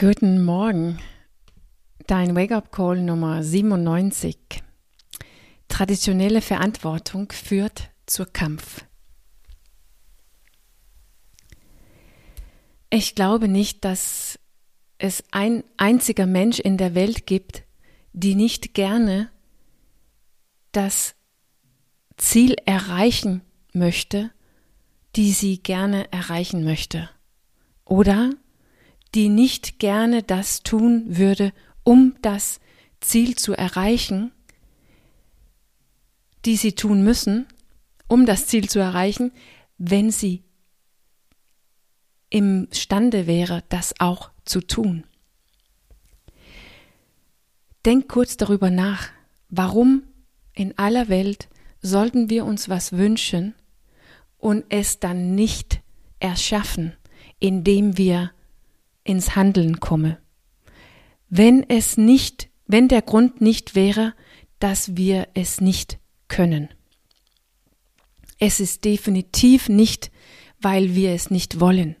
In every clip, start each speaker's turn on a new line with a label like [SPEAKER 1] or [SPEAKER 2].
[SPEAKER 1] Guten Morgen. Dein Wake-up-Call Nummer 97. Traditionelle Verantwortung führt zur Kampf. Ich glaube nicht, dass es ein einziger Mensch in der Welt gibt, die nicht gerne das Ziel erreichen möchte, die sie gerne erreichen möchte. Oder die nicht gerne das tun würde, um das Ziel zu erreichen, die sie tun müssen, um das Ziel zu erreichen, wenn sie imstande wäre, das auch zu tun. Denk kurz darüber nach, warum in aller Welt sollten wir uns was wünschen und es dann nicht erschaffen, indem wir ins Handeln komme. Wenn es nicht, wenn der Grund nicht wäre, dass wir es nicht können. Es ist definitiv nicht, weil wir es nicht wollen.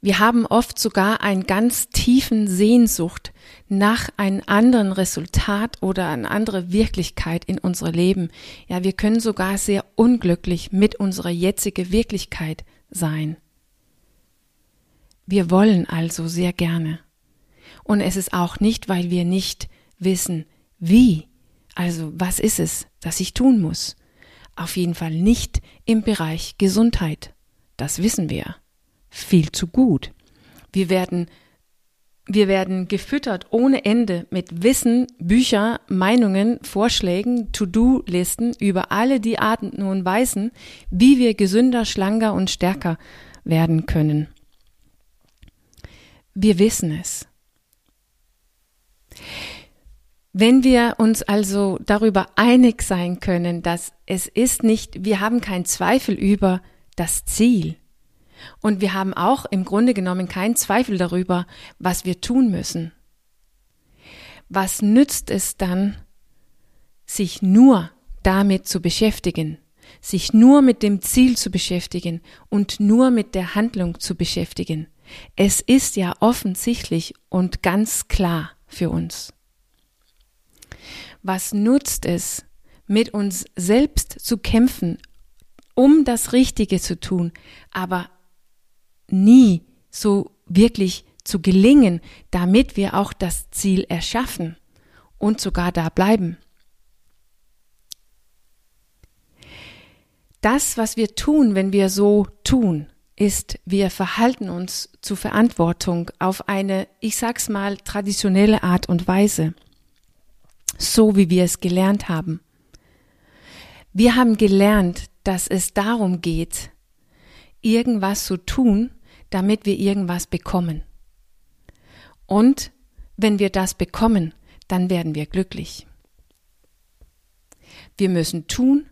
[SPEAKER 1] Wir haben oft sogar einen ganz tiefen Sehnsucht nach einem anderen Resultat oder eine andere Wirklichkeit in unserem Leben. Ja, wir können sogar sehr unglücklich mit unserer jetzigen Wirklichkeit sein. Wir wollen also sehr gerne. Und es ist auch nicht, weil wir nicht wissen, wie. Also was ist es, das ich tun muss? Auf jeden Fall nicht im Bereich Gesundheit. Das wissen wir. Viel zu gut. Wir werden wir werden gefüttert ohne Ende mit Wissen, Bücher, Meinungen, Vorschlägen, To-Do-Listen über alle die Arten und Weisen, wie wir gesünder, schlanker und stärker werden können. Wir wissen es. Wenn wir uns also darüber einig sein können, dass es ist nicht, wir haben keinen Zweifel über das Ziel und wir haben auch im Grunde genommen keinen Zweifel darüber, was wir tun müssen. Was nützt es dann, sich nur damit zu beschäftigen, sich nur mit dem Ziel zu beschäftigen und nur mit der Handlung zu beschäftigen? Es ist ja offensichtlich und ganz klar für uns. Was nutzt es, mit uns selbst zu kämpfen, um das Richtige zu tun, aber nie so wirklich zu gelingen, damit wir auch das Ziel erschaffen und sogar da bleiben. Das, was wir tun, wenn wir so tun, ist, wir verhalten uns zu Verantwortung auf eine, ich sag's mal, traditionelle Art und Weise, so wie wir es gelernt haben. Wir haben gelernt, dass es darum geht, irgendwas zu tun, damit wir irgendwas bekommen. Und wenn wir das bekommen, dann werden wir glücklich. Wir müssen tun,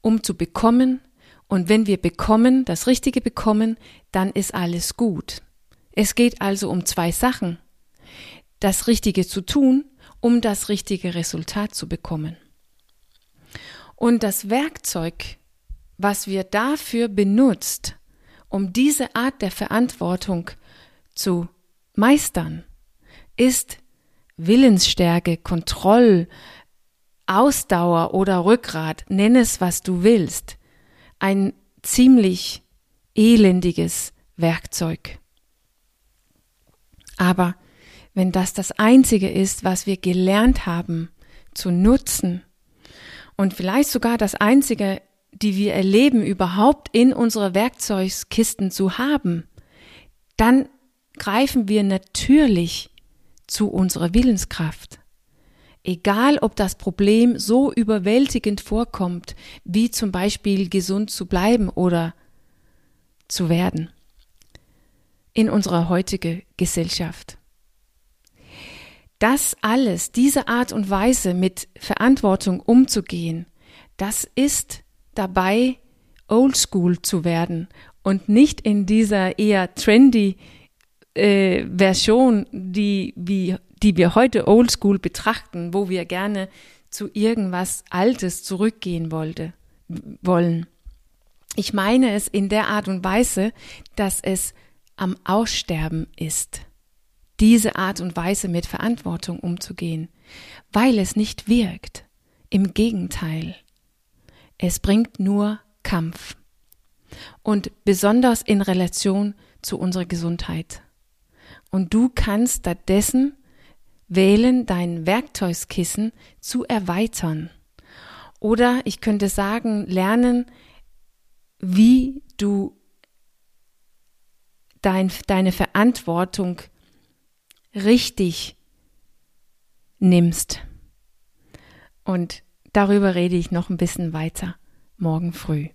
[SPEAKER 1] um zu bekommen, und wenn wir bekommen, das Richtige bekommen, dann ist alles gut. Es geht also um zwei Sachen. Das Richtige zu tun, um das richtige Resultat zu bekommen. Und das Werkzeug, was wir dafür benutzt, um diese Art der Verantwortung zu meistern, ist Willensstärke, Kontroll, Ausdauer oder Rückgrat, nenn es, was du willst ein ziemlich elendiges Werkzeug. Aber wenn das das Einzige ist, was wir gelernt haben zu nutzen und vielleicht sogar das Einzige, die wir erleben, überhaupt in unserer Werkzeugkisten zu haben, dann greifen wir natürlich zu unserer Willenskraft. Egal, ob das Problem so überwältigend vorkommt, wie zum Beispiel gesund zu bleiben oder zu werden in unserer heutigen Gesellschaft. Das alles, diese Art und Weise mit Verantwortung umzugehen, das ist dabei, oldschool zu werden und nicht in dieser eher trendy äh, Version, die wie die wir heute oldschool betrachten, wo wir gerne zu irgendwas Altes zurückgehen wollte, wollen. Ich meine es in der Art und Weise, dass es am Aussterben ist. diese Art und Weise mit Verantwortung umzugehen, weil es nicht wirkt. Im Gegenteil. Es bringt nur Kampf. Und besonders in Relation zu unserer Gesundheit. Und du kannst stattdessen wählen, dein Werkzeugkissen zu erweitern. Oder ich könnte sagen, lernen, wie du dein, deine Verantwortung richtig nimmst. Und darüber rede ich noch ein bisschen weiter morgen früh.